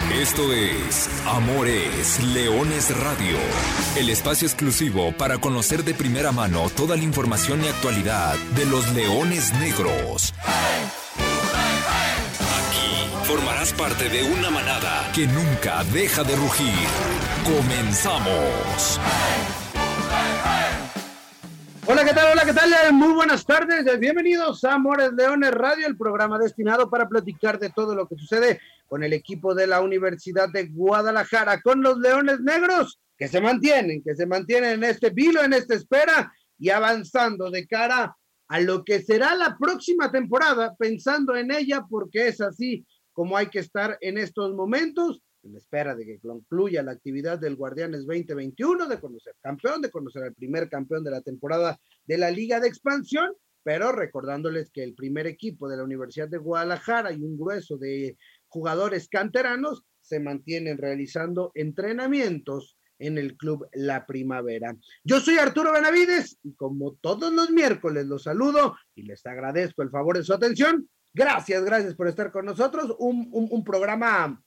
Esto es Amores Leones Radio, el espacio exclusivo para conocer de primera mano toda la información y actualidad de los leones negros. Aquí formarás parte de una manada que nunca deja de rugir. Comenzamos. Hola, ¿qué tal? Hola, ¿qué tal? Muy buenas tardes. Bienvenidos a Amores Leones Radio, el programa destinado para platicar de todo lo que sucede con el equipo de la Universidad de Guadalajara, con los Leones Negros, que se mantienen, que se mantienen en este vilo, en esta espera y avanzando de cara a lo que será la próxima temporada, pensando en ella, porque es así como hay que estar en estos momentos, en espera de que concluya la actividad del Guardianes 2021, de conocer campeón, de conocer al primer campeón de la temporada de la Liga de Expansión, pero recordándoles que el primer equipo de la Universidad de Guadalajara y un grueso de jugadores canteranos se mantienen realizando entrenamientos en el club La Primavera. Yo soy Arturo Benavides y como todos los miércoles los saludo y les agradezco el favor de su atención. Gracias, gracias por estar con nosotros. Un, un, un programa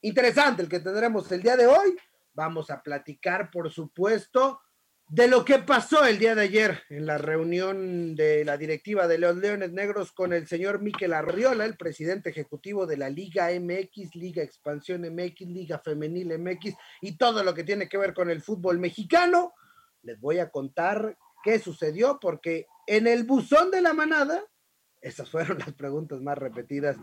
interesante el que tendremos el día de hoy. Vamos a platicar, por supuesto, de lo que pasó el día de ayer en la reunión de la directiva de los Leones Negros con el señor Miquel Arriola, el presidente ejecutivo de la Liga MX, Liga Expansión MX, Liga Femenil MX y todo lo que tiene que ver con el fútbol mexicano. Les voy a contar qué sucedió porque en el buzón de la manada, esas fueron las preguntas más repetidas.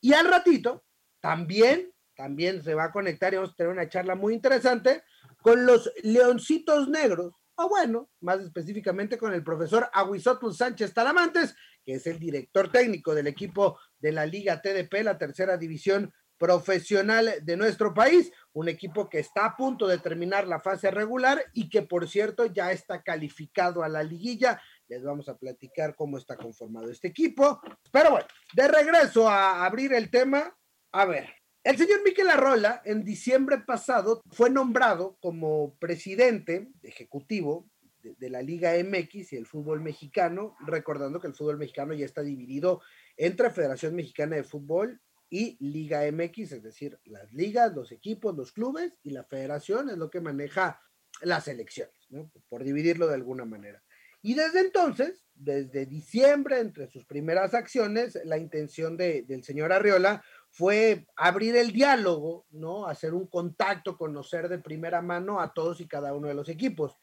Y al ratito, también, también se va a conectar y vamos a tener una charla muy interesante con los Leoncitos Negros bueno, más específicamente con el profesor Aguisotl Sánchez Talamantes, que es el director técnico del equipo de la Liga TDP, la tercera división profesional de nuestro país, un equipo que está a punto de terminar la fase regular y que por cierto ya está calificado a la liguilla. Les vamos a platicar cómo está conformado este equipo. Pero bueno, de regreso a abrir el tema, a ver, el señor Miquel Arrola, en diciembre pasado, fue nombrado como presidente ejecutivo de, la Liga MX y el fútbol mexicano, recordando que el fútbol mexicano ya está dividido entre Federación Mexicana de Fútbol y Liga MX, es decir, las ligas, los equipos, los clubes y la federación es lo que maneja las elecciones, ¿no? por dividirlo de alguna manera. Y desde entonces, desde diciembre, entre sus primeras acciones, la intención de, del señor Arriola fue abrir el diálogo, ¿no? Hacer un contacto, conocer de primera mano a todos y cada uno de los equipos.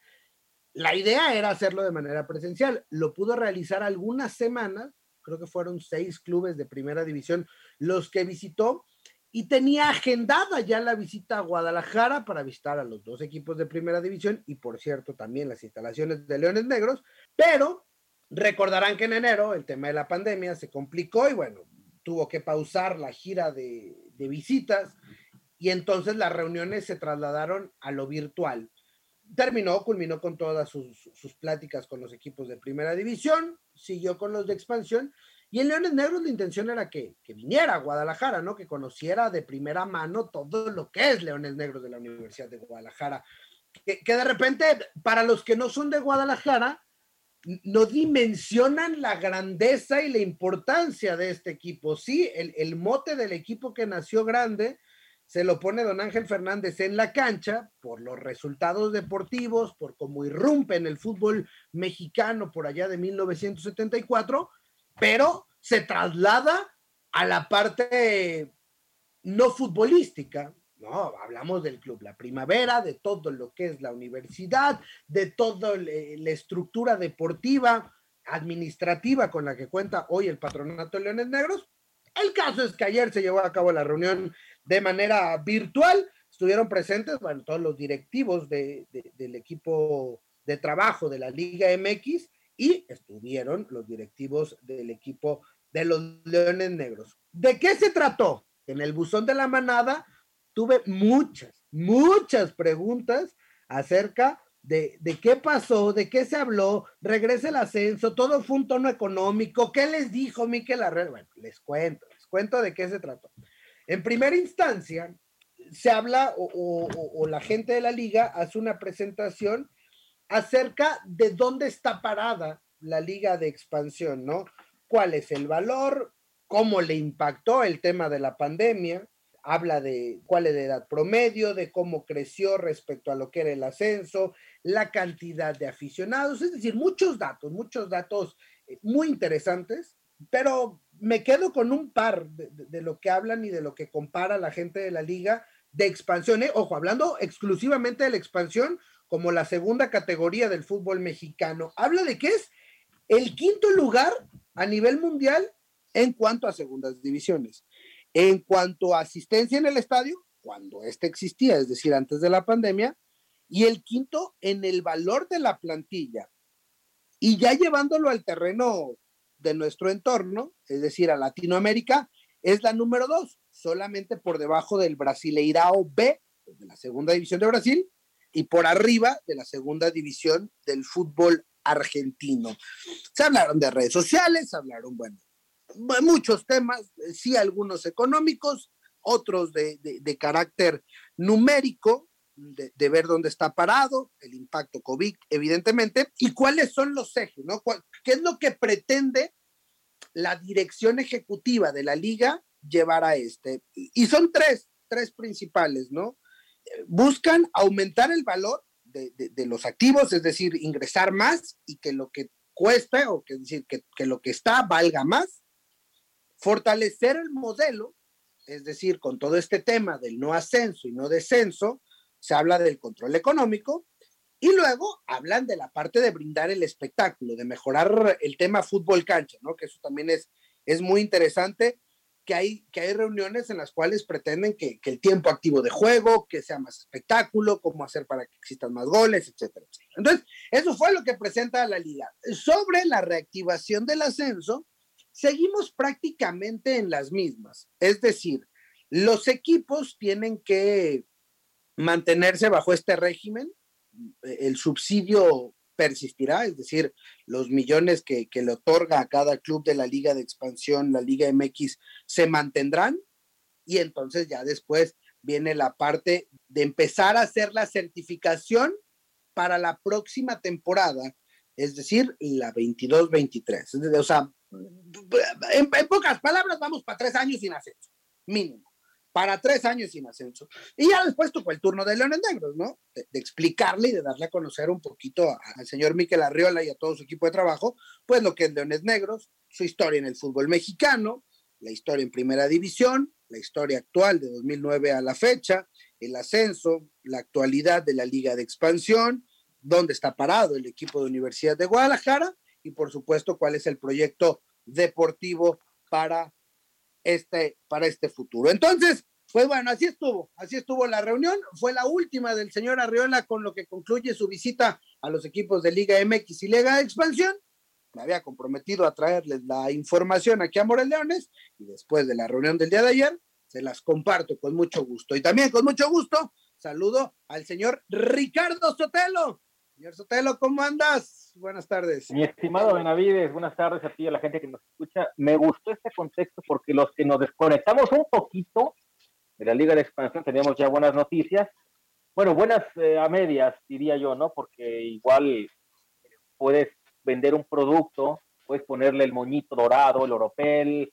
La idea era hacerlo de manera presencial. Lo pudo realizar algunas semanas, creo que fueron seis clubes de primera división los que visitó y tenía agendada ya la visita a Guadalajara para visitar a los dos equipos de primera división y por cierto también las instalaciones de Leones Negros, pero recordarán que en enero el tema de la pandemia se complicó y bueno, tuvo que pausar la gira de, visitas y entonces las reuniones se trasladaron a lo virtual. Terminó, culminó con todas sus, pláticas con los equipos de primera división, siguió con los de expansión y en Leones Negros la intención era que, viniera a Guadalajara, ¿no? Que conociera de primera mano todo lo que es Leones Negros de la Universidad de Guadalajara. Que de repente, para los que no son de Guadalajara, no dimensionan la grandeza y la importancia de este equipo. Sí, el, el, mote del equipo que nació grande se lo pone don Ángel Fernández en la cancha por los resultados deportivos, por cómo irrumpe en el fútbol mexicano por allá de 1974, pero se traslada a la parte no futbolística, no, hablamos del club La Primavera, de todo lo que es la universidad, de toda la estructura deportiva, administrativa con la que cuenta hoy el Patronato de Leones Negros. El caso es que ayer se llevó a cabo la reunión de manera virtual. Estuvieron presentes, todos los directivos de, de, del equipo de trabajo de la Liga MX y estuvieron los directivos del equipo de los Leones Negros. ¿De qué se trató? En el buzón de la manada tuve muchas, muchas preguntas acerca de, de, qué pasó, de qué se habló, regresa el ascenso, todo fue un tono económico, ¿qué les dijo Miquel Arreola? Bueno, les cuento, les cuento de qué se trató. En primera instancia, se habla o la gente de la liga hace una presentación acerca de dónde está parada la liga de expansión, ¿no? ¿Cuál es el valor? ¿Cómo le impactó el tema de la pandemia? Habla de cuál es la edad promedio, de cómo creció respecto a lo que era el ascenso, la cantidad de aficionados, es decir, muchos datos, muchos datos eh, muy interesantes, pero me quedo con un par de, lo que hablan y de lo que compara la gente de la liga de expansión. ¿eh? Ojo, hablando exclusivamente de la expansión como la segunda categoría del fútbol mexicano. Habla de que es el quinto lugar a nivel mundial en cuanto a segundas divisiones. En cuanto a asistencia en el estadio, cuando este existía, es decir, antes de la pandemia, y el quinto en el valor de la plantilla. Y ya llevándolo al terreno de nuestro entorno, es decir, a Latinoamérica, es la número dos, solamente por debajo del Brasileirao B, de la segunda división de Brasil, y por arriba de la segunda división del fútbol argentino. Se hablaron de redes sociales, se hablaron, bueno, muchos temas, eh, sí algunos económicos, otros de, carácter numérico, de, ver dónde está parado, el impacto COVID, evidentemente, y cuáles son los ejes, ¿no? ¿Qué es lo que pretende la dirección ejecutiva de la liga llevar a este? Y son tres, tres principales, ¿no? Buscan aumentar el valor de, los activos, es decir, ingresar más y que lo que cuesta, o que decir, que, que lo que está valga más Fortalecer el modelo, es decir, con todo este tema del no ascenso y no descenso, se habla del control económico y luego hablan de la parte de brindar el espectáculo, de mejorar el tema fútbol cancha, ¿no? Que eso también es, es muy interesante, que hay, que hay reuniones en las cuales pretenden que, el tiempo activo de juego, que sea más espectáculo, cómo hacer para que existan más goles, etcétera, etcétera. Entonces, eso fue lo que presenta la liga. Sobre la reactivación del ascenso, seguimos prácticamente en las mismas. Es decir, los equipos tienen que mantenerse bajo este régimen, el subsidio persistirá, es decir, los millones que, le otorga a cada club de la Liga de Expansión, la Liga MX, se mantendrán y entonces ya después viene la parte de empezar a hacer la certificación para la próxima temporada, es decir, la 22-23. O sea, en, pocas palabras, vamos para tres años sin ascenso, mínimo. Para tres años sin ascenso. Y ya después tocó el turno de Leones Negros, ¿no? De, explicarle y de darle a conocer un poquito al señor Miquel Arriola y a todo su equipo de trabajo, pues lo que es Leones Negros, su historia en el fútbol mexicano, la historia en primera división, la historia actual de 2009 a la fecha, el ascenso, la actualidad de la liga de expansión, dónde está parado el equipo de Universidad de Guadalajara y por supuesto cuál es el proyecto deportivo para este, para este futuro. Entonces, pues bueno, así estuvo, así estuvo la reunión. Fue la última del señor Arriola con lo que concluye su visita a los equipos de Liga MX y Liga de Expansión. Me había comprometido a traerles la información aquí a Morelones y después de la reunión del día de ayer, se las comparto con mucho gusto. Y también con mucho gusto saludo al señor Ricardo Sotelo, Señor Sotelo, ¿cómo andas? Buenas tardes. Mi estimado Benavides, buenas tardes a ti y a la gente que nos escucha. Me gustó este contexto porque los que nos desconectamos un poquito de la Liga de Expansión teníamos ya buenas noticias. Bueno, buenas eh, a medias, diría yo, ¿no? Porque igual puedes vender un producto, puedes ponerle el moñito dorado, el oropel,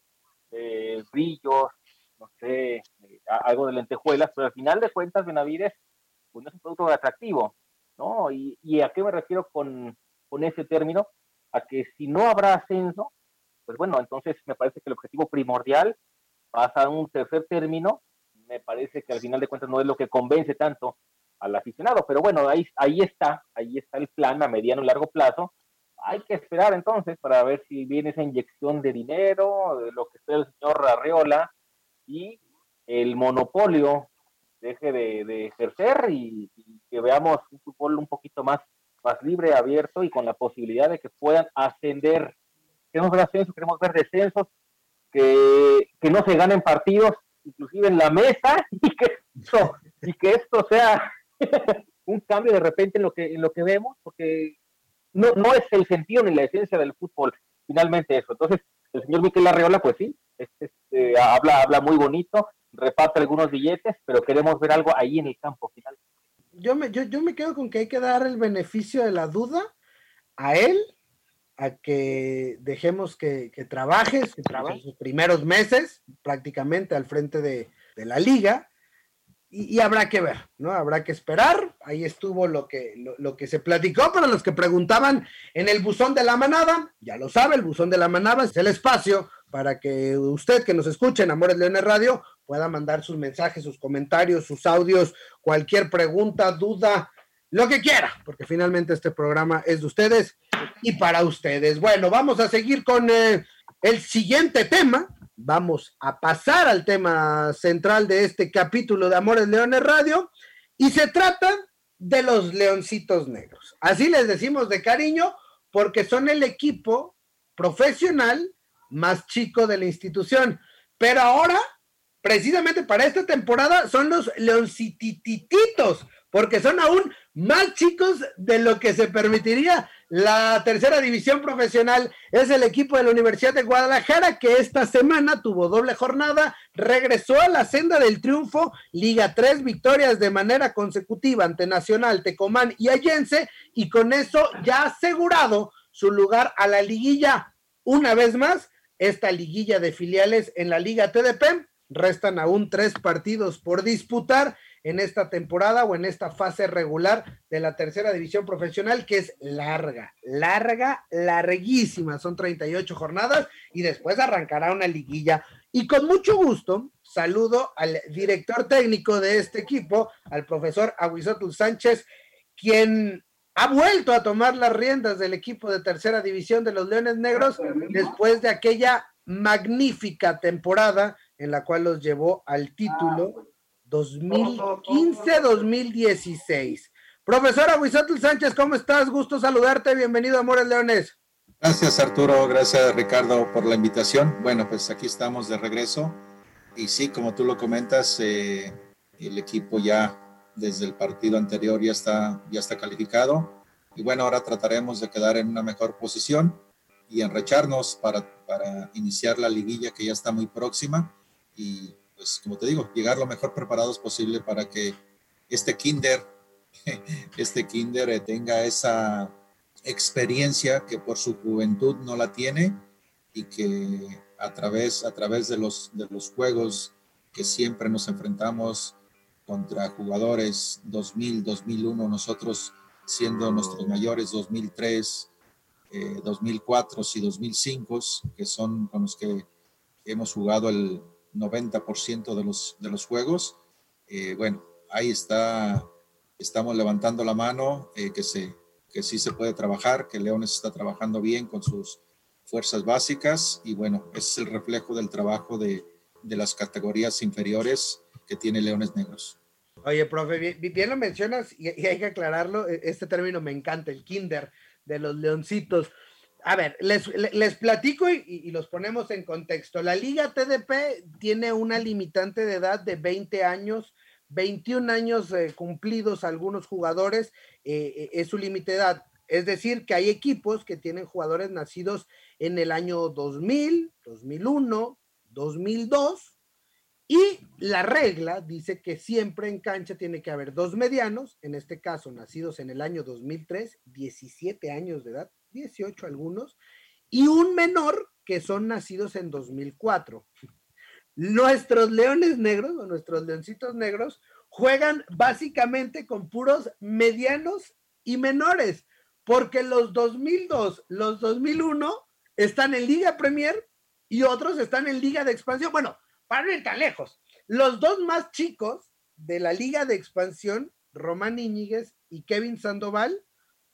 eh, brillos, no sé, eh, algo de lentejuelas, pero al final de cuentas, Benavides, pues no es un producto atractivo ¿no? ¿Y, y a qué me refiero con, con ese término? A que si no habrá ascenso, pues bueno, entonces me parece que el objetivo primordial pasa a un tercer término, me parece que al final de cuentas no es lo que convence tanto al aficionado, pero bueno, ahí, ahí está, ahí está el plan a mediano y largo plazo. Hay que esperar entonces para ver si viene esa inyección de dinero, de lo que espera el señor Arreola y el monopolio deje de, ejercer y, veamos un fútbol un poquito más, más libre, abierto y con la posibilidad de que puedan ascender. Queremos ver ascensos, queremos ver descensos, que, que no se ganen partidos, inclusive en la mesa, y que esto, y que esto sea un cambio de repente en lo que, en lo que vemos, porque no, no es el sentido ni la esencia del fútbol, finalmente eso. Entonces, el señor Miquel Arreola, pues sí, este, habla, habla muy bonito, reparte algunos billetes, pero queremos ver algo ahí en el campo final. Yo me, yo, yo me quedo con que hay que dar el beneficio de la duda a él, a que dejemos que, que trabaje, que trabaje sus primeros meses prácticamente al frente de, de la liga y, habrá que ver, ¿no? Habrá que esperar. Ahí estuvo lo que, lo, que se platicó para los que preguntaban en el buzón de la manada. Ya lo sabe, el buzón de la manada es el espacio para que usted que nos escuche en Amores Leones Radio pueda mandar sus mensajes, sus comentarios, sus audios, cualquier pregunta, duda, lo que quiera, porque finalmente este programa es de ustedes y para ustedes. Bueno, vamos a seguir con eh, el siguiente tema, vamos a pasar al tema central de este capítulo de Amores Leones Radio y se trata de los Leoncitos Negros. Así les decimos de cariño porque son el equipo profesional más chico de la institución. Pero ahora, precisamente para esta temporada, son los Leoncitititos, porque son aún más chicos de lo que se permitiría la tercera división profesional es el equipo de la Universidad de Guadalajara que esta semana tuvo doble jornada, regresó a la senda del triunfo, Liga 3 victorias de manera consecutiva ante Nacional, Tecomán y Allense y con eso ya asegurado su lugar a la liguilla. Una vez más, esta liguilla de filiales en la Liga TDP, restan aún tres partidos por disputar en esta temporada o en esta fase regular de la tercera división profesional, que es larga, larga, larguísima. Son 38 jornadas y después arrancará una liguilla. Y con mucho gusto saludo al director técnico de este equipo, al profesor Aguizotul Sánchez, quien ha vuelto a tomar las riendas del equipo de tercera división de los Leones Negros después de aquella magnífica temporada en la cual los llevó al título 2015-2016. Profesor Aguizatul Sánchez, ¿cómo estás? Gusto saludarte, bienvenido a Amores Leones. Gracias Arturo, gracias Ricardo por la invitación. Bueno, pues aquí estamos de regreso y sí, como tú lo comentas, eh, el equipo ya desde el partido anterior ya está, ya está calificado y bueno, ahora trataremos de quedar en una mejor posición y enrecharnos para, para iniciar la liguilla que ya está muy próxima y pues como te digo, llegar lo mejor preparados posible para que este kinder, este kinder eh, tenga esa experiencia que por su juventud no la tiene y que a través, a través de, los, de los juegos que siempre nos enfrentamos contra jugadores 2000, 2001, nosotros siendo nuestros mayores 2003, 2004 eh, y 2005, que son con los que hemos jugado el, 90% de los, de los juegos. Eh, bueno, ahí está, estamos levantando la mano, eh, que, se, que sí se puede trabajar, que Leones está trabajando bien con sus fuerzas básicas y bueno, es el reflejo del trabajo de, de las categorías inferiores que tiene Leones Negros. Oye, profe, bien, lo mencionas y, y, hay que aclararlo, e, este término me encanta, el kinder de los leoncitos a ver, les, platico y, los ponemos en contexto. La Liga TDP tiene una limitante de edad de 20 años, 21 años eh, cumplidos algunos jugadores, eh, eh, es su límite de edad. Es decir, que hay equipos que tienen jugadores nacidos en el año 2000, 2001, 2002, y la regla dice que siempre en cancha tiene que haber dos medianos, en este caso nacidos en el año 2003, 17 años de edad, 18 algunos, y un menor que son nacidos en 2004. Nuestros leones negros o nuestros leoncitos negros juegan básicamente con puros medianos y menores, porque los 2002, los 2001 están en Liga Premier y otros están en Liga de Expansión. Bueno, para no ir tan lejos, los dos más chicos de la Liga de Expansión, Román Iñiguez y Kevin Sandoval,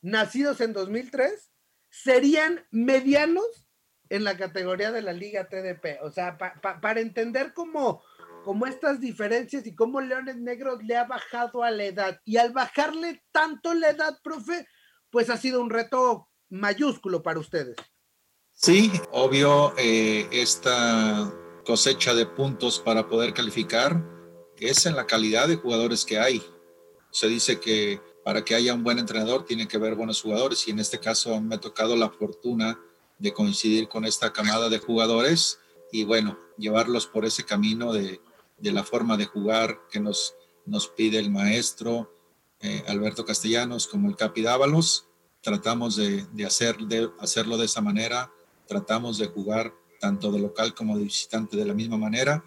nacidos en 2003, serían medianos en la categoría de la Liga TDP. O sea, para entender cómo, cómo estas diferencias y cómo Leones Negros le ha bajado a la edad. Y al bajarle tanto la edad, profe, pues ha sido un reto mayúsculo para ustedes. Sí, obvio, eh, esta cosecha de puntos para poder calificar es en la calidad de jugadores que hay. Se dice que para que haya un buen entrenador tiene que haber buenos jugadores y en este caso me ha tocado la fortuna de coincidir con esta camada de jugadores y bueno, llevarlos por ese camino de, de la forma de jugar que nos, nos pide el maestro eh, Alberto Castellanos como el Capi Dávalos. Tratamos de, de, hacer, de hacerlo de esa manera, tratamos de jugar tanto de local como de visitante de la misma manera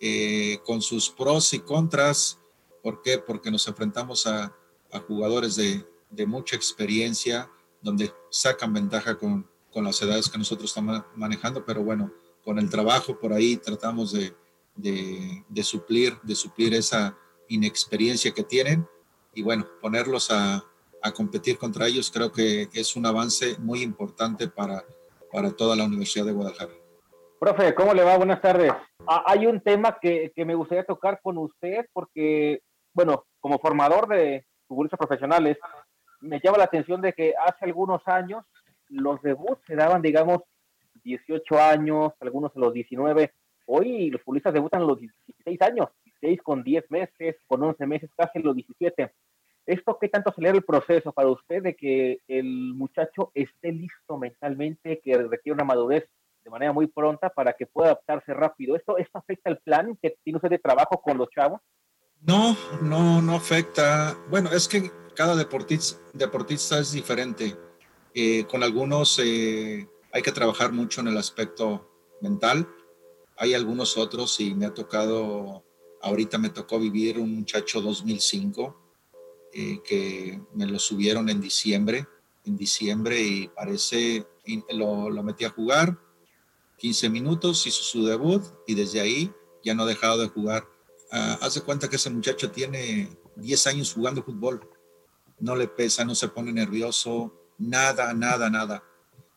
eh, con sus pros y contras. ¿Por qué? Porque nos enfrentamos a, a jugadores de, de, mucha experiencia, donde sacan ventaja con, con, las edades que nosotros estamos manejando, pero bueno, con el trabajo por ahí tratamos de, de, de suplir, de suplir esa inexperiencia que tienen y bueno, ponerlos a, a competir contra ellos creo que es un avance muy importante para, para toda la Universidad de Guadalajara. Profe, ¿cómo le va? Buenas tardes. Ah, hay un tema que, que, me gustaría tocar con usted porque, bueno, como formador de futbolistas profesionales, me llama la atención de que hace algunos años los debuts se daban, digamos, 18 años, algunos a los 19. Hoy los futbolistas debutan a los 16 años, 16 con 10 meses, con 11 meses, casi los 17. ¿Esto qué tanto acelera el proceso para usted de que el muchacho esté listo mentalmente, que requiere una madurez de manera muy pronta para que pueda adaptarse rápido? ¿Esto, esto afecta el plan que tiene usted de trabajo con los chavos? No, no, no afecta. Bueno, es que cada deportista, es diferente. Eh, con algunos eh, hay que trabajar mucho en el aspecto mental. Hay algunos otros y me ha tocado, ahorita me tocó vivir un muchacho 2005 eh, que me lo subieron en diciembre, en diciembre y parece, lo, lo metí a jugar, 15 minutos, hizo su debut y desde ahí ya no ha dejado de jugar. Uh, hace cuenta que ese muchacho tiene 10 años jugando fútbol, no le pesa, no se pone nervioso, nada, nada, nada.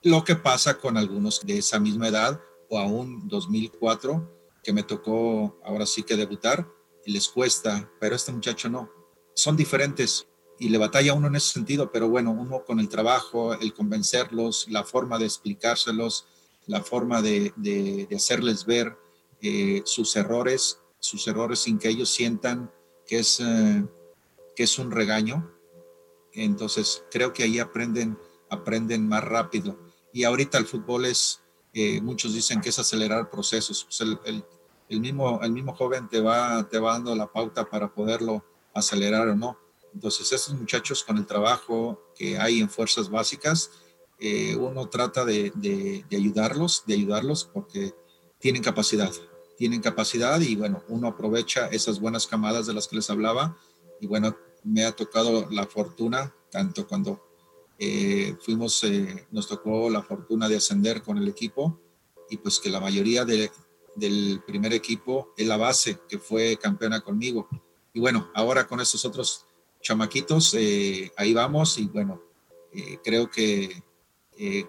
Lo que pasa con algunos de esa misma edad o aún 2004, que me tocó ahora sí que debutar, les cuesta, pero este muchacho no son diferentes y le batalla uno en ese sentido, pero bueno, uno con el trabajo, el convencerlos, la forma de explicárselos, la forma de hacerles ver eh, sus errores, sus errores sin que ellos sientan que es, eh, que es un regaño. Entonces, creo que ahí aprenden, aprenden más rápido. Y ahorita el fútbol es, eh, muchos dicen que es acelerar procesos. Pues el, mismo, el mismo joven te va, te va dando la pauta para poderlo acelerar o no. Entonces, estos muchachos con el trabajo que hay en fuerzas básicas, eh, uno trata de, de, ayudarlos, de ayudarlos porque tienen capacidad, tienen capacidad y bueno, uno aprovecha esas buenas camadas de las que les hablaba y bueno, me ha tocado la fortuna, tanto cuando eh, fuimos, eh, nos tocó la fortuna de ascender con el equipo y pues que la mayoría de, del primer equipo es la base que fue campeona conmigo y bueno, ahora con estos otros chamaquitos, eh, ahí vamos y bueno, creo que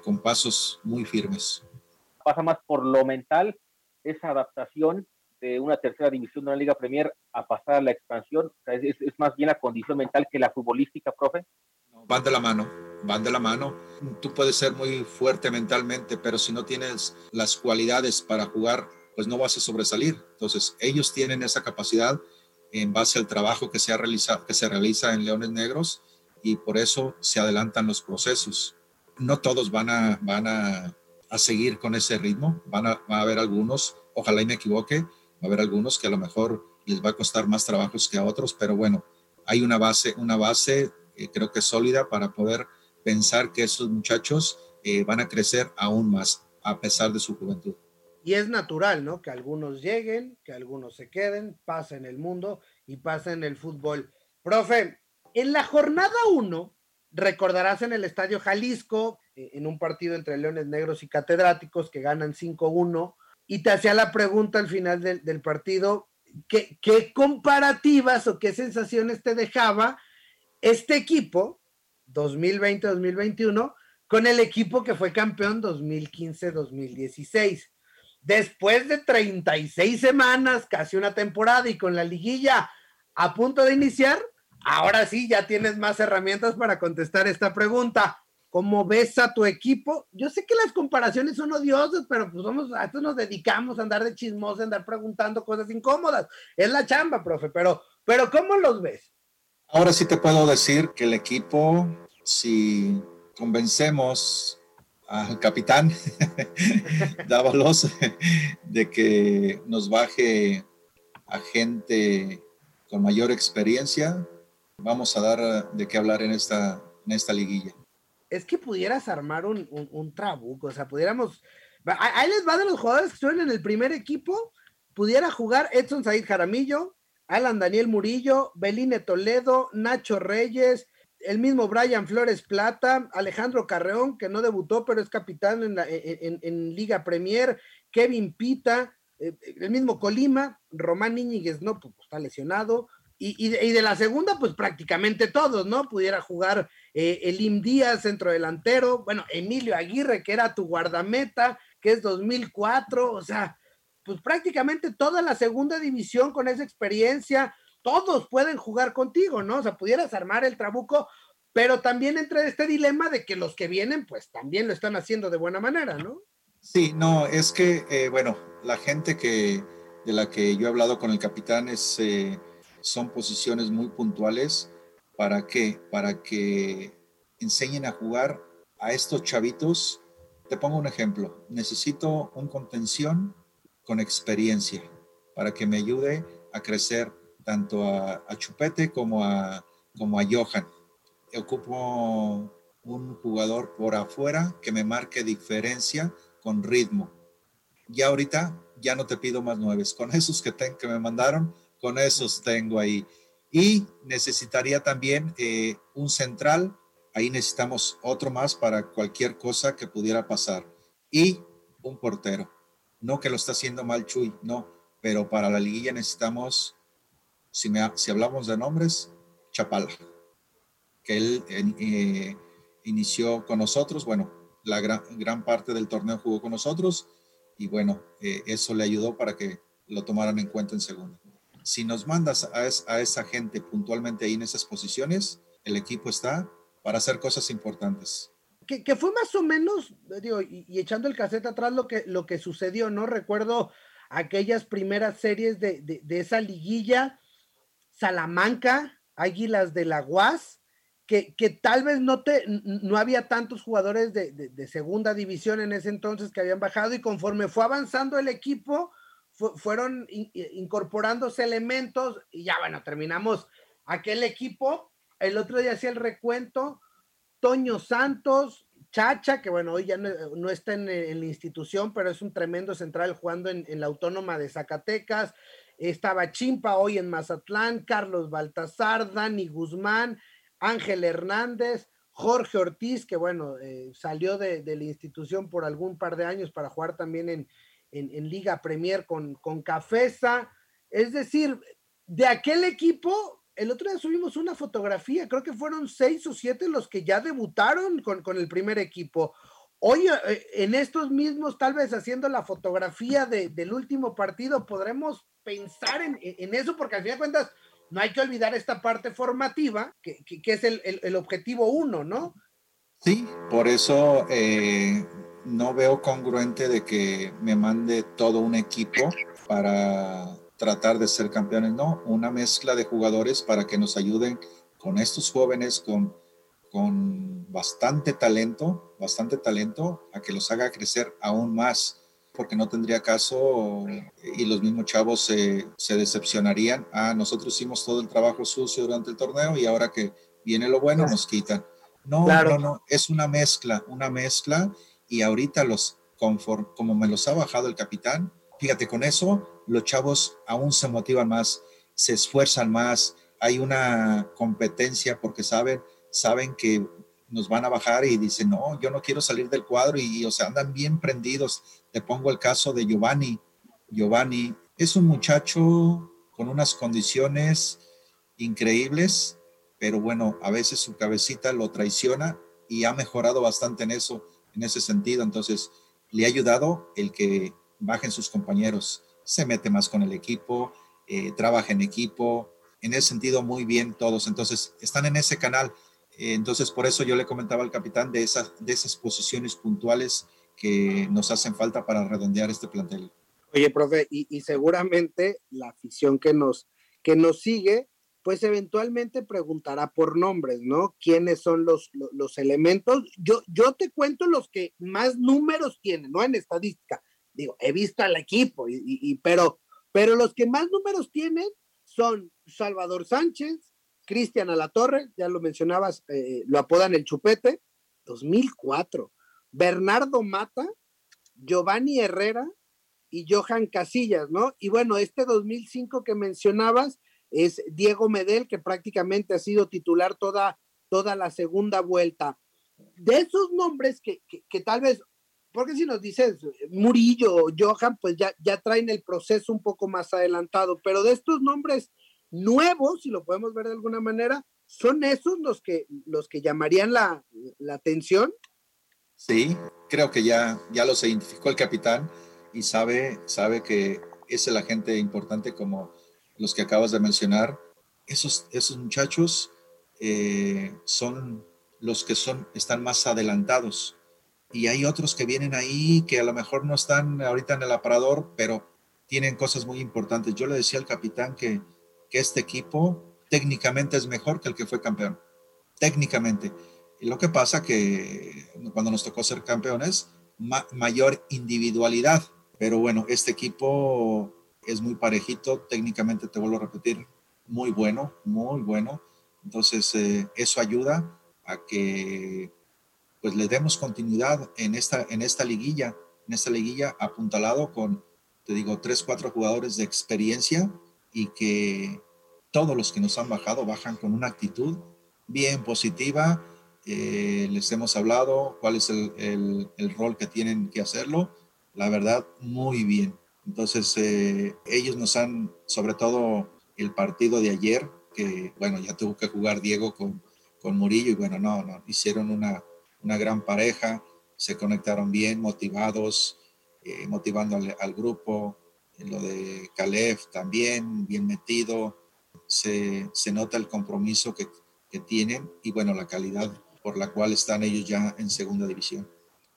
con pasos muy firmes. Pasa más por lo mental, esa adaptación de una tercera división de una Liga Premier a pasar a la expansión, es, es, más bien la condición mental que la futbolística, profe. Van de la mano, van de la mano. Tú puedes ser muy fuerte mentalmente, pero si no tienes las cualidades para jugar, pues no vas a sobresalir. Entonces, ellos tienen esa capacidad en base al trabajo que se, ha realizado, que se realiza en Leones Negros y por eso se adelantan los procesos. No todos van a, van a, a seguir con ese ritmo, van a, va a haber algunos, ojalá y me equivoque, va a haber algunos que a lo mejor les va a costar más trabajos que a otros, pero bueno, hay una base, una base eh, creo que sólida para poder pensar que esos muchachos eh, van a crecer aún más a pesar de su juventud. Y es natural, ¿no? Que algunos lleguen, que algunos se queden, pasa en el mundo y pasa en el fútbol. Profe, en la jornada 1, recordarás en el Estadio Jalisco, en un partido entre Leones Negros y Catedráticos que ganan 5-1, y te hacía la pregunta al final del, del partido, ¿qué, ¿qué comparativas o qué sensaciones te dejaba este equipo 2020-2021 con el equipo que fue campeón 2015-2016? después de 36 semanas, casi una temporada y con la liguilla a punto de iniciar, ahora sí ya tienes más herramientas para contestar esta pregunta. ¿Cómo ves a tu equipo? Yo sé que las comparaciones son odiosas, pero pues vamos, a esto nos dedicamos a andar de chismosos, a andar preguntando cosas incómodas. Es la chamba, profe, pero, pero ¿cómo los ves? Ahora sí te puedo decir que el equipo, si convencemos al capitán Dávalos de que nos baje a gente con mayor experiencia. Vamos a dar de qué hablar en esta, en esta liguilla. Es que pudieras armar un, un, un trabuco, o sea, pudiéramos... Ahí les va de los jugadores que estuvieron en el primer equipo, pudiera jugar Edson Said Jaramillo, Alan Daniel Murillo, Beline Toledo, Nacho Reyes, el mismo Brian Flores Plata, Alejandro Carreón, que no debutó, pero es capitán en, Liga Premier, Kevin Pita, eh, el mismo Colima, Román Íñiguez, no, pues, está lesionado, y, de, la segunda, pues prácticamente todos, ¿no? Pudiera jugar eh, Elim Díaz, centro delantero, bueno, Emilio Aguirre, que era tu guardameta, que es 2004, o sea, pues prácticamente toda la segunda división con esa experiencia, todos pueden jugar contigo, ¿no? O sea, pudieras armar el trabuco, pero también entra este dilema de que los que vienen, pues también lo están haciendo de buena manera, ¿no? Sí, no, es que, eh, bueno, la gente que de la que yo he hablado con el capitán es, eh, son posiciones muy puntuales. ¿Para qué? Para que enseñen a jugar a estos chavitos. Te pongo un ejemplo. Necesito un contención con experiencia para que me ayude a crecer tanto a, Chupete como a, como a Johan. Ocupo un jugador por afuera que me marque diferencia con ritmo. Ya ahorita ya no te pido más nueves. Con esos que, que me mandaron, con esos tengo ahí. Y necesitaría también eh, un central. Ahí necesitamos otro más para cualquier cosa que pudiera pasar. Y un portero. No que lo está haciendo mal Chuy, no. Pero para la liguilla necesitamos si, si hablamos de nombres, Chapala, que él eh, inició con nosotros, bueno, la gran, gran, parte del torneo jugó con nosotros y bueno, eh, eso le ayudó para que lo tomaran en cuenta en segunda. Si nos mandas a, esa gente puntualmente ahí en esas posiciones, el equipo está para hacer cosas importantes. Que, fue más o menos, digo, y, echando el cassette atrás lo que, lo que sucedió, ¿no? Recuerdo aquellas primeras series de, de, de esa liguilla Salamanca, Águilas de la UAS, que, que, tal vez no, te, no había tantos jugadores de, de, segunda división en ese entonces que habían bajado y conforme fue avanzando el equipo, fueron incorporándose elementos y ya bueno, terminamos aquel equipo. El otro día hacía el recuento, Toño Santos, Chacha, que bueno, hoy ya no, está en, la institución, pero es un tremendo central jugando en, en la Autónoma de Zacatecas, estaba Chimpa hoy en Mazatlán, Carlos Baltasar, Dani Guzmán, Ángel Hernández, Jorge Ortiz, que bueno, eh, salió de, la institución por algún par de años para jugar también en, en, Liga Premier con, con Cafesa. Es decir, de aquel equipo, el otro día subimos una fotografía, creo que fueron seis o siete los que ya debutaron con, con el primer equipo. Hoy, eh, en estos mismos, tal vez haciendo la fotografía del último partido, podremos pensar en, eso, porque al fin de cuentas no hay que olvidar esta parte formativa, que, es el, objetivo uno, ¿no? Sí, por eso eh, no veo congruente de que me mande todo un equipo para tratar de ser campeones, no, una mezcla de jugadores para que nos ayuden con estos jóvenes, con, con bastante talento, bastante talento, a que los haga crecer aún más porque no tendría caso y los mismos chavos se, se decepcionarían. Ah, nosotros hicimos todo el trabajo sucio durante el torneo y ahora que viene lo bueno nos quitan. No, no, no, es una mezcla, una mezcla y ahorita los, como me los ha bajado el capitán, fíjate, con eso los chavos aún se motivan más, se esfuerzan más, hay una competencia porque saben, saben que nos van a bajar y dicen, no, yo no quiero salir del cuadro y, o sea, andan bien prendidos. Te pongo el caso de Giovanni. Giovanni es un muchacho con unas condiciones increíbles, pero bueno, a veces su cabecita lo traiciona y ha mejorado bastante en eso, en ese sentido. Entonces, le ha ayudado el que bajen sus compañeros, se mete más con el equipo, eh, trabaja en equipo, en ese sentido muy bien todos. Entonces, están en ese canal eh, entonces, por eso yo le comentaba al capitán de esas, de esas posiciones puntuales que nos hacen falta para redondear este plantel. Oye, profe, y, seguramente la afición que nos, que nos sigue, pues eventualmente preguntará por nombres, ¿no? ¿Quiénes son los, los, elementos? Yo, yo te cuento los que más números tienen, ¿no? En estadística. Digo, he visto al equipo, y, y, pero, pero los que más números tienen son Salvador Sánchez, Cristian Alatorre, ya lo mencionabas, eh, lo apodan el Chupete, 2004. Bernardo Mata, Giovanni Herrera, y Johan Casillas, ¿no? Y bueno, este 2005 que mencionabas es Diego Medel, que prácticamente ha sido titular toda, toda la segunda vuelta. De esos nombres que, que, tal vez, porque si nos dices Murillo, Johan, pues ya, ya traen el proceso un poco más adelantado, pero de estos nombres nuevos, si lo podemos ver de alguna manera, ¿son esos los que, los que llamarían la, la atención? Sí, creo que ya, ya los identificó el capitán y sabe, sabe que es el agente importante como los que acabas de mencionar. Esos, esos muchachos eh, son los que son, están más adelantados. Y hay otros que vienen ahí que a lo mejor no están ahorita en el aparador, pero tienen cosas muy importantes. Yo le decía al capitán que, que este equipo técnicamente es mejor que el que fue campeón. Técnicamente. Y lo que pasa que cuando nos tocó ser campeones, mayor individualidad. Pero bueno, este equipo es muy parejito, técnicamente te vuelvo a repetir, muy bueno, muy bueno. Entonces, eh, eso ayuda a que pues le demos continuidad en esta, en esta liguilla, en esta liguilla apuntalado con, te digo, tres, cuatro jugadores de experiencia y que todos los que nos han bajado bajan con una actitud bien positiva. Eh, les hemos hablado cuál es el, el rol que tienen que hacerlo la verdad, muy bien. Entonces, eh, ellos nos han, sobre todo el partido de ayer, que bueno, ya tuvo que jugar Diego con, con Murillo y bueno, no, no, hicieron una, una gran pareja, se conectaron bien, motivados, eh, motivando al, grupo. En lo de Caleb también, bien metido, se, se nota el compromiso que, que tienen y bueno, la calidad por la cual están ellos ya en segunda división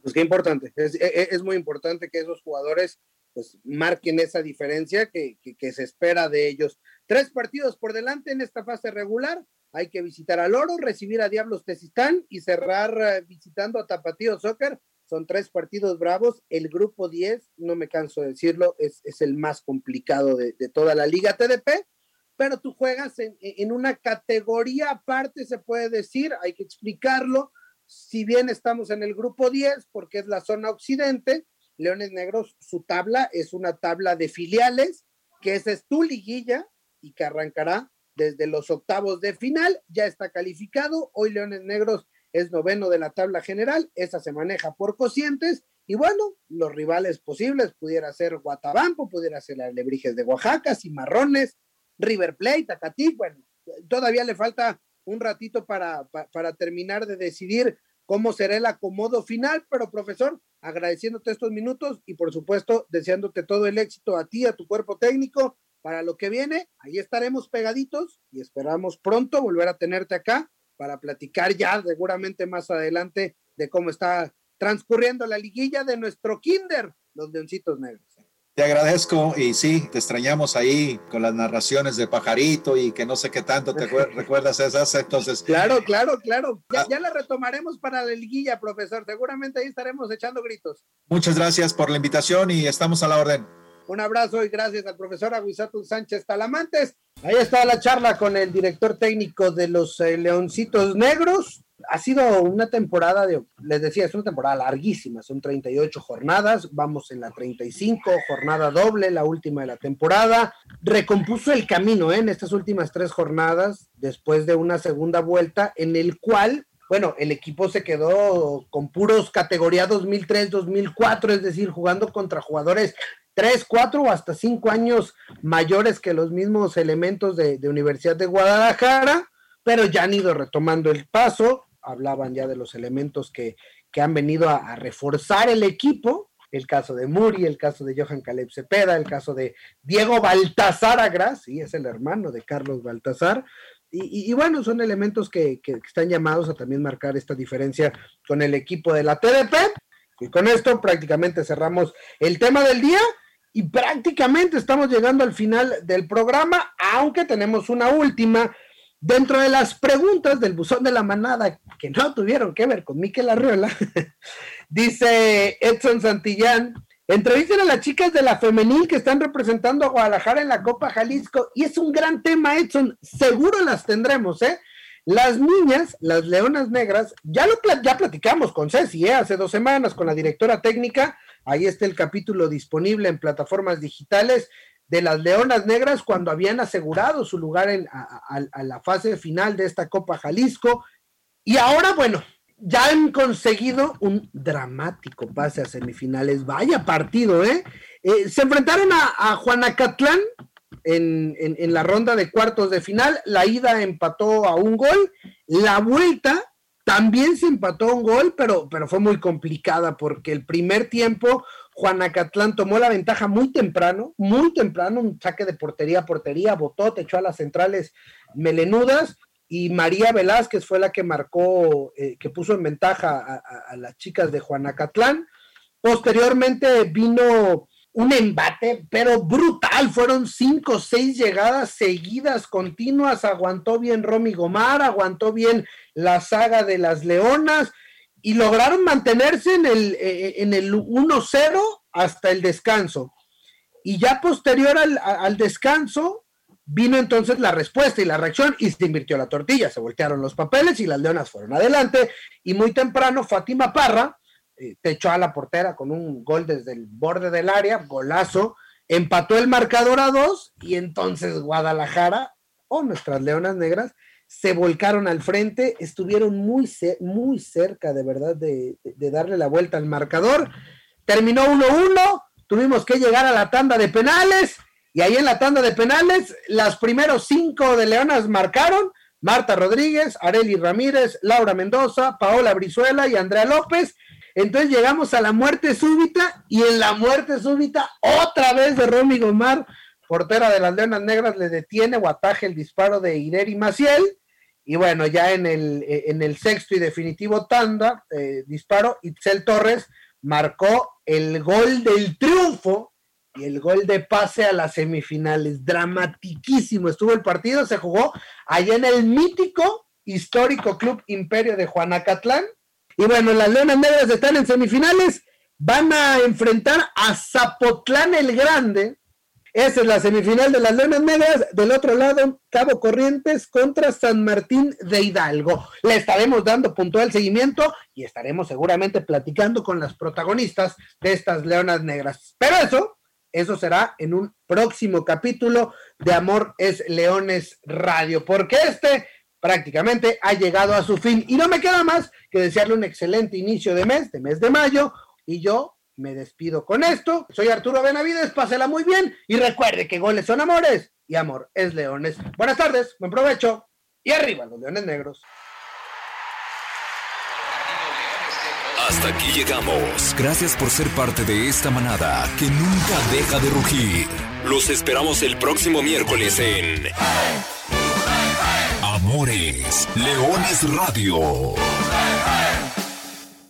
pues qué importante, es, e, e, es, muy importante que esos jugadores pues marquen esa diferencia que, que, se espera de ellos. Tres partidos por delante en esta fase regular, hay que visitar al Oro, recibir a Diablos Tezistán y cerrar eh, visitando a Tapatío Soccer. Son tres partidos bravos. El grupo 10, no me canso de decirlo, es, es el más complicado de, de, toda la liga TDP, pero tú juegas en, en una categoría aparte, se puede decir, hay que explicarlo si bien estamos en el grupo 10, porque es la zona occidente, Leones Negros, su tabla es una tabla de filiales, que esa es tu liguilla y que arrancará desde los octavos de final, ya está calificado, hoy Leones Negros es noveno de la tabla general, esa se maneja por cocientes, y bueno, los rivales posibles pudiera ser Guatabampo, pudiera ser las Lebrijes de Oaxaca, Cimarrones, River Plate, Tacatí, bueno, todavía le falta un ratito para, para, terminar de decidir cómo será el acomodo final, pero profesor, agradeciéndote estos minutos y por supuesto deseándote todo el éxito a ti, a tu cuerpo técnico para lo que viene. Ahí estaremos pegaditos y esperamos pronto volver a tenerte acá para platicar ya seguramente más adelante de cómo está transcurriendo la liguilla de nuestro kinder, los leoncitos negros. Te agradezco y sí, te extrañamos ahí con las narraciones de Pajarito y que no sé qué tanto te recuerdas esas, entonces. Claro, claro, claro. Ya, ya, la retomaremos para la liguilla, profesor. Seguramente ahí estaremos echando gritos. Muchas gracias por la invitación y estamos a la orden. Un abrazo y gracias al profesor Aguisato Sánchez Talamantes. Ahí está la charla con el director técnico de los eh, Leoncitos Negros ha sido una temporada de, les decía, es una temporada larguísima, son 38 jornadas, vamos en la 35, jornada doble, la última de la temporada. Recompuso el camino ¿eh? en estas últimas tres jornadas, después de una segunda vuelta, en el cual, bueno, el equipo se quedó con puros categoría 2003, 2004, es decir, jugando contra jugadores 3, 4 o hasta 5 años mayores que los mismos elementos de, Universidad de Guadalajara pero ya han ido retomando el paso, hablaban ya de los elementos que, han venido a, reforzar el equipo, el caso de Muri, el caso de Johan Caleb Cepeda, el caso de Diego Baltasar Agras, sí, es el hermano de Carlos Baltasar, y, bueno, son elementos que, que, están llamados a también marcar esta diferencia con el equipo de la TDP. Y con esto prácticamente cerramos el tema del día y prácticamente estamos llegando al final del programa, aunque tenemos una última Dentro de las preguntas del buzón de la manada que no tuvieron que ver con Miquel Arriola, dice Edson Santillán, entrevisten a las chicas de la femenil que están representando a Guadalajara en la Copa Jalisco y es un gran tema, Edson, seguro las tendremos, ¿eh? Las niñas, las leonas negras, ya lo ya platicamos con Ceci ¿eh? hace dos semanas con la directora técnica, Ahí está el capítulo disponible en plataformas digitales de las Leonas Negras cuando habían asegurado su lugar a, la fase final de esta Copa Jalisco. Y ahora, bueno, ya han conseguido un dramático pase a semifinales. Vaya partido, ¿eh? eh se enfrentaron a, a Juanacatlán en, la ronda de cuartos de final. La ida empató a un gol. La vuelta también se empató a un gol, pero, pero fue muy complicada porque el primer tiempo Juanacatlán tomó la ventaja muy temprano, muy temprano, un saque de portería a portería, botó, te echó a las centrales melenudas y María Velázquez fue la que marcó, eh, que puso en ventaja a, las chicas de Juanacatlán. Posteriormente vino un embate, pero brutal. Fueron cinco o seis llegadas seguidas, continuas. Aguantó bien Romy Gomar, aguantó bien la saga de las Leonas y lograron mantenerse en el, eh, en el 1-0 hasta el descanso. Y ya posterior al, al, descanso vino entonces la respuesta y la reacción y se invirtió la tortilla, se voltearon los papeles y las leonas fueron adelante y muy temprano Fátima Parra eh, te echó a la portera con un gol desde el borde del área, golazo, empató el marcador a dos y entonces Guadalajara o nuestras leonas negras se volcaron al frente, estuvieron muy, muy cerca de verdad de, darle la vuelta al marcador. Terminó 1-1, tuvimos que llegar a la tanda de penales y ahí en la tanda de penales las primeros cinco de Leonas marcaron. Marta Rodríguez, Areli Ramírez, Laura Mendoza, Paola Brizuela y Andrea López. Entonces llegamos a la muerte súbita y en la muerte súbita otra vez de Romy Gomar portera de las Leonas Negras le detiene o ataje el disparo de Ireri Maciel. Y bueno, ya en el, eh, en el sexto y definitivo tanda, eh, disparo, Itzel Torres marcó el gol del triunfo y el gol de pase a las semifinales. Dramatiquísimo estuvo el partido, se jugó allá en el mítico histórico Club Imperio de Juanacatlán. Y bueno, las Leonas Negras están en semifinales, van a enfrentar a Zapotlán el Grande, esa es la semifinal de las Leonas Negras. Del otro lado, Cabo Corrientes contra San Martín de Hidalgo. Le estaremos dando puntual seguimiento y estaremos seguramente platicando con las protagonistas de estas Leonas Negras. Pero eso, eso será en un próximo capítulo de Amor es Leones Radio, porque este prácticamente ha llegado a su fin y no me queda más que desearle un excelente inicio de mes, de mes de mayo, y yo me despido con esto. Soy Arturo Benavides, pásela muy bien y recuerde que goles son amores y amor es leones. Buenas tardes, buen provecho y arriba los leones negros. Hasta aquí llegamos. Gracias por ser parte de esta manada que nunca deja de rugir. Los esperamos el próximo miércoles en Amores Leones Radio.